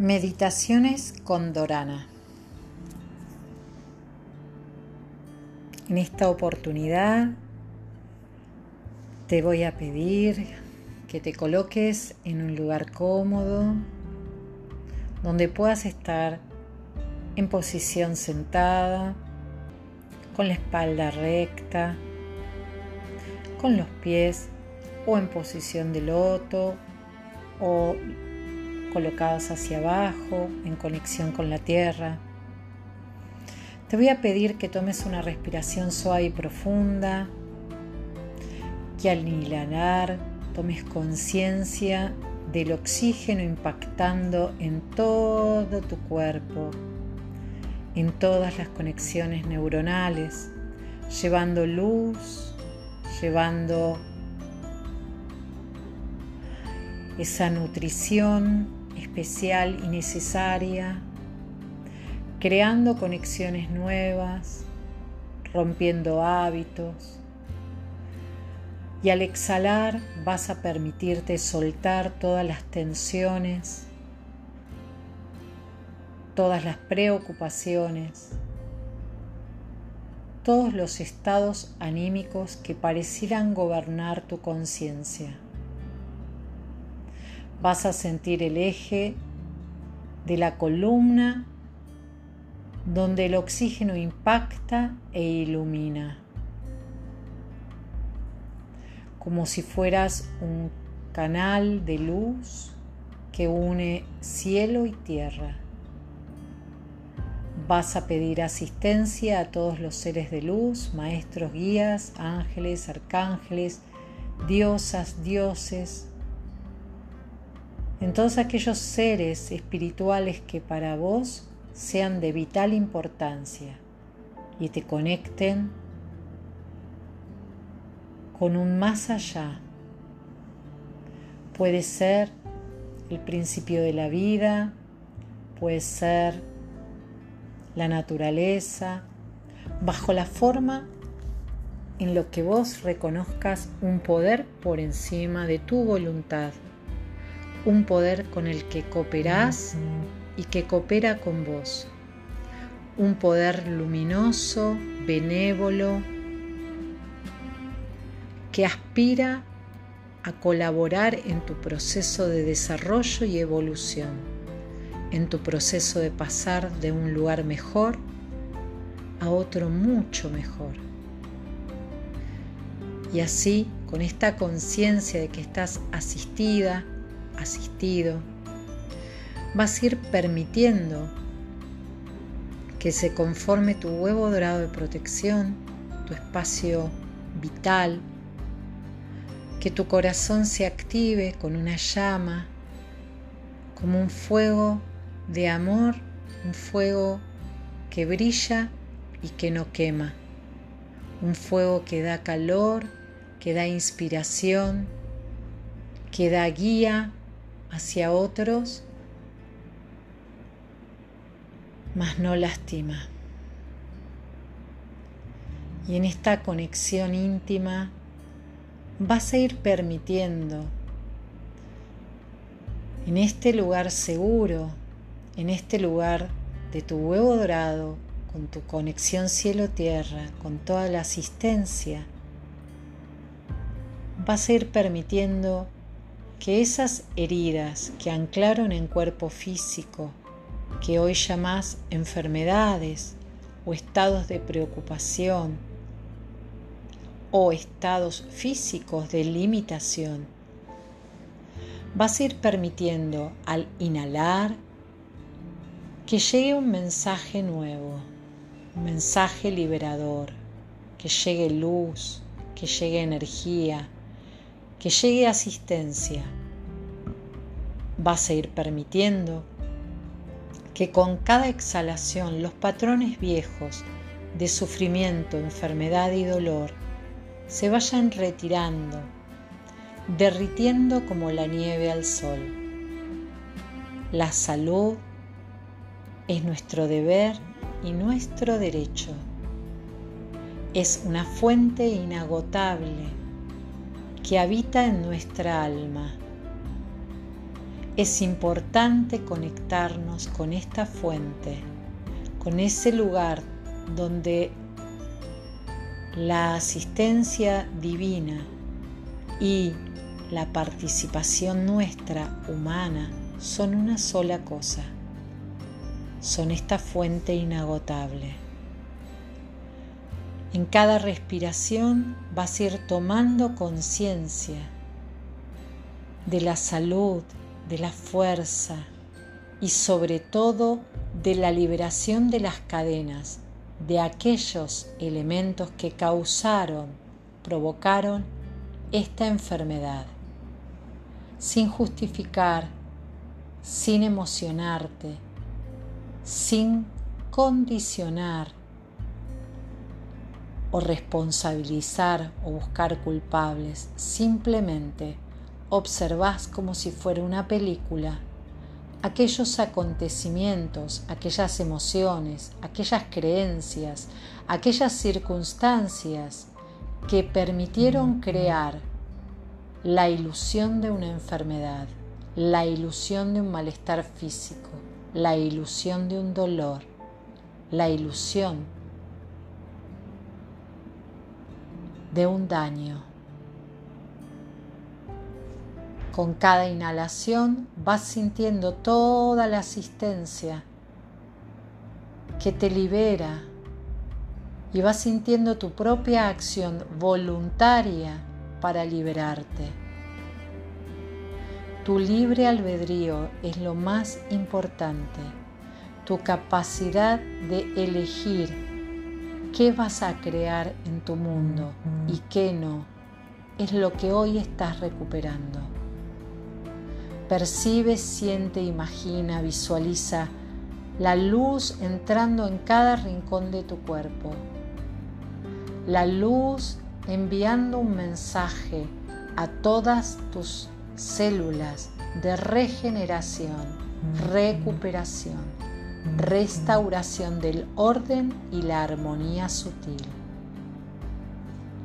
Meditaciones con Dorana. En esta oportunidad te voy a pedir que te coloques en un lugar cómodo donde puedas estar en posición sentada, con la espalda recta, con los pies o en posición de loto o colocados hacia abajo, en conexión con la tierra. Te voy a pedir que tomes una respiración suave y profunda, que al inhalar tomes conciencia del oxígeno impactando en todo tu cuerpo, en todas las conexiones neuronales, llevando luz, llevando esa nutrición especial y necesaria, creando conexiones nuevas, rompiendo hábitos. Y al exhalar vas a permitirte soltar todas las tensiones, todas las preocupaciones, todos los estados anímicos que parecieran gobernar tu conciencia vas a sentir el eje de la columna donde el oxígeno impacta e ilumina, como si fueras un canal de luz que une cielo y tierra. Vas a pedir asistencia a todos los seres de luz, maestros, guías, ángeles, arcángeles, diosas, dioses, en todos aquellos seres espirituales que para vos sean de vital importancia y te conecten con un más allá. Puede ser el principio de la vida, puede ser la naturaleza, bajo la forma en lo que vos reconozcas un poder por encima de tu voluntad un poder con el que cooperás y que coopera con vos, un poder luminoso, benévolo, que aspira a colaborar en tu proceso de desarrollo y evolución, en tu proceso de pasar de un lugar mejor a otro mucho mejor. Y así, con esta conciencia de que estás asistida, asistido, vas a ir permitiendo que se conforme tu huevo dorado de protección, tu espacio vital, que tu corazón se active con una llama, como un fuego de amor, un fuego que brilla y que no quema, un fuego que da calor, que da inspiración, que da guía hacia otros, mas no lastima. Y en esta conexión íntima vas a ir permitiendo en este lugar seguro, en este lugar de tu huevo dorado, con tu conexión cielo-tierra, con toda la asistencia, vas a ir permitiendo que esas heridas que anclaron en cuerpo físico, que hoy llamás enfermedades o estados de preocupación o estados físicos de limitación, vas a ir permitiendo al inhalar que llegue un mensaje nuevo, un mensaje liberador, que llegue luz, que llegue energía, que llegue asistencia. Vas a ir permitiendo que con cada exhalación los patrones viejos de sufrimiento, enfermedad y dolor se vayan retirando, derritiendo como la nieve al sol. La salud es nuestro deber y nuestro derecho. Es una fuente inagotable que habita en nuestra alma. Es importante conectarnos con esta fuente, con ese lugar donde la asistencia divina y la participación nuestra humana son una sola cosa, son esta fuente inagotable. En cada respiración vas a ir tomando conciencia de la salud, de la fuerza y sobre todo de la liberación de las cadenas, de aquellos elementos que causaron, provocaron esta enfermedad, sin justificar, sin emocionarte, sin condicionar o responsabilizar o buscar culpables, simplemente observas como si fuera una película aquellos acontecimientos, aquellas emociones, aquellas creencias, aquellas circunstancias que permitieron crear la ilusión de una enfermedad, la ilusión de un malestar físico, la ilusión de un dolor, la ilusión de un daño. Con cada inhalación vas sintiendo toda la asistencia que te libera y vas sintiendo tu propia acción voluntaria para liberarte. Tu libre albedrío es lo más importante, tu capacidad de elegir qué vas a crear en tu mundo y qué no, es lo que hoy estás recuperando. Percibe, siente, imagina, visualiza la luz entrando en cada rincón de tu cuerpo. La luz enviando un mensaje a todas tus células de regeneración, recuperación, restauración del orden y la armonía sutil,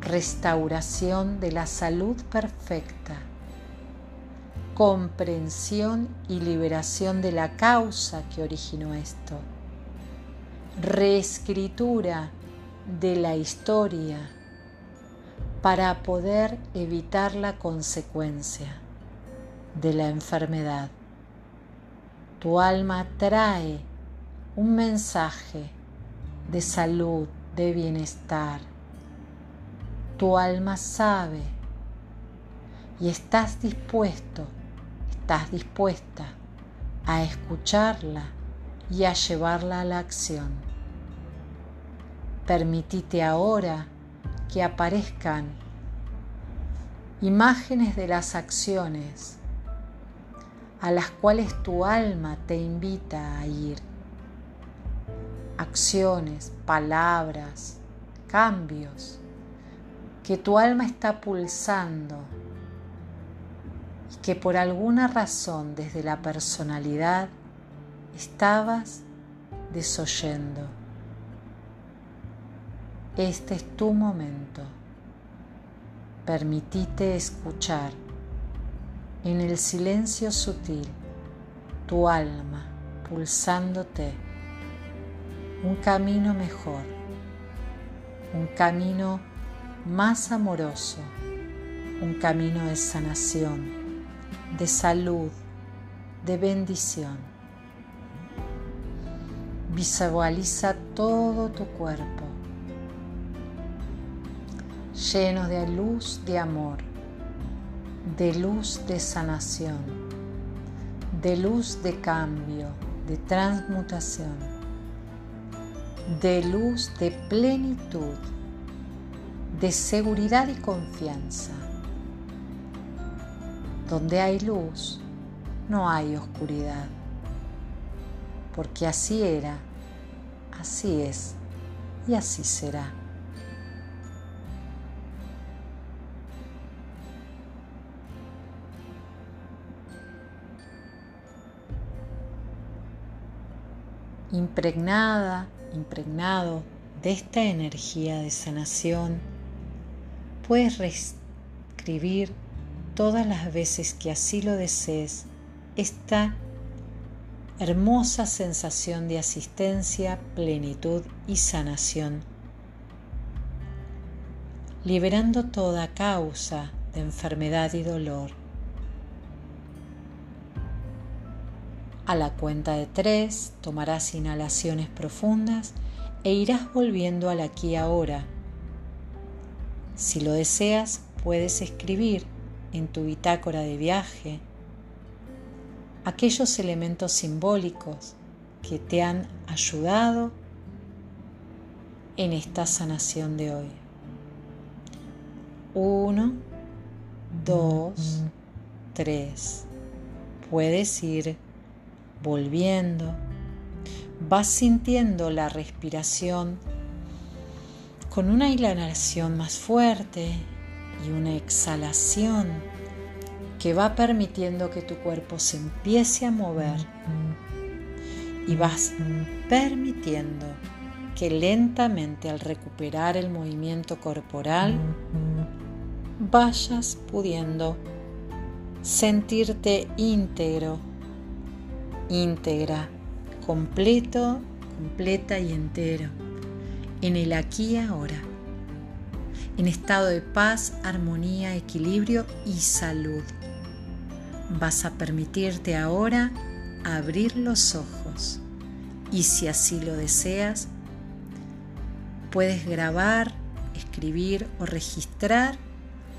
restauración de la salud perfecta. Comprensión y liberación de la causa que originó esto, reescritura de la historia para poder evitar la consecuencia de la enfermedad. Tu alma trae un mensaje de salud, de bienestar. Tu alma sabe y estás dispuesto estás dispuesta a escucharla y a llevarla a la acción. Permitite ahora que aparezcan imágenes de las acciones a las cuales tu alma te invita a ir. Acciones, palabras, cambios que tu alma está pulsando que por alguna razón desde la personalidad estabas desoyendo. Este es tu momento. Permitite escuchar en el silencio sutil tu alma pulsándote un camino mejor, un camino más amoroso, un camino de sanación de salud, de bendición. Visualiza todo tu cuerpo lleno de luz de amor, de luz de sanación, de luz de cambio, de transmutación, de luz de plenitud, de seguridad y confianza donde hay luz, no hay oscuridad. Porque así era, así es y así será. Impregnada, impregnado de esta energía de sanación, puedes reescribir todas las veces que así lo desees esta hermosa sensación de asistencia, plenitud y sanación, liberando toda causa de enfermedad y dolor. A la cuenta de tres tomarás inhalaciones profundas e irás volviendo al aquí ahora. Si lo deseas, puedes escribir en tu bitácora de viaje aquellos elementos simbólicos que te han ayudado en esta sanación de hoy. Uno, dos, tres. Puedes ir volviendo. Vas sintiendo la respiración con una inhalación más fuerte y una exhalación que va permitiendo que tu cuerpo se empiece a mover y vas permitiendo que lentamente al recuperar el movimiento corporal vayas pudiendo sentirte íntegro, íntegra, completo, completa y entero, en el aquí y ahora, en estado de paz, armonía, equilibrio y salud. Vas a permitirte ahora abrir los ojos y si así lo deseas, puedes grabar, escribir o registrar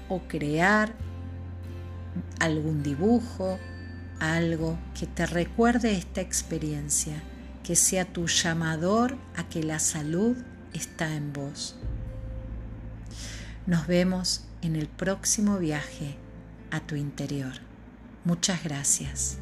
o crear algún dibujo, algo que te recuerde esta experiencia, que sea tu llamador a que la salud está en vos. Nos vemos en el próximo viaje a tu interior. Muchas gracias.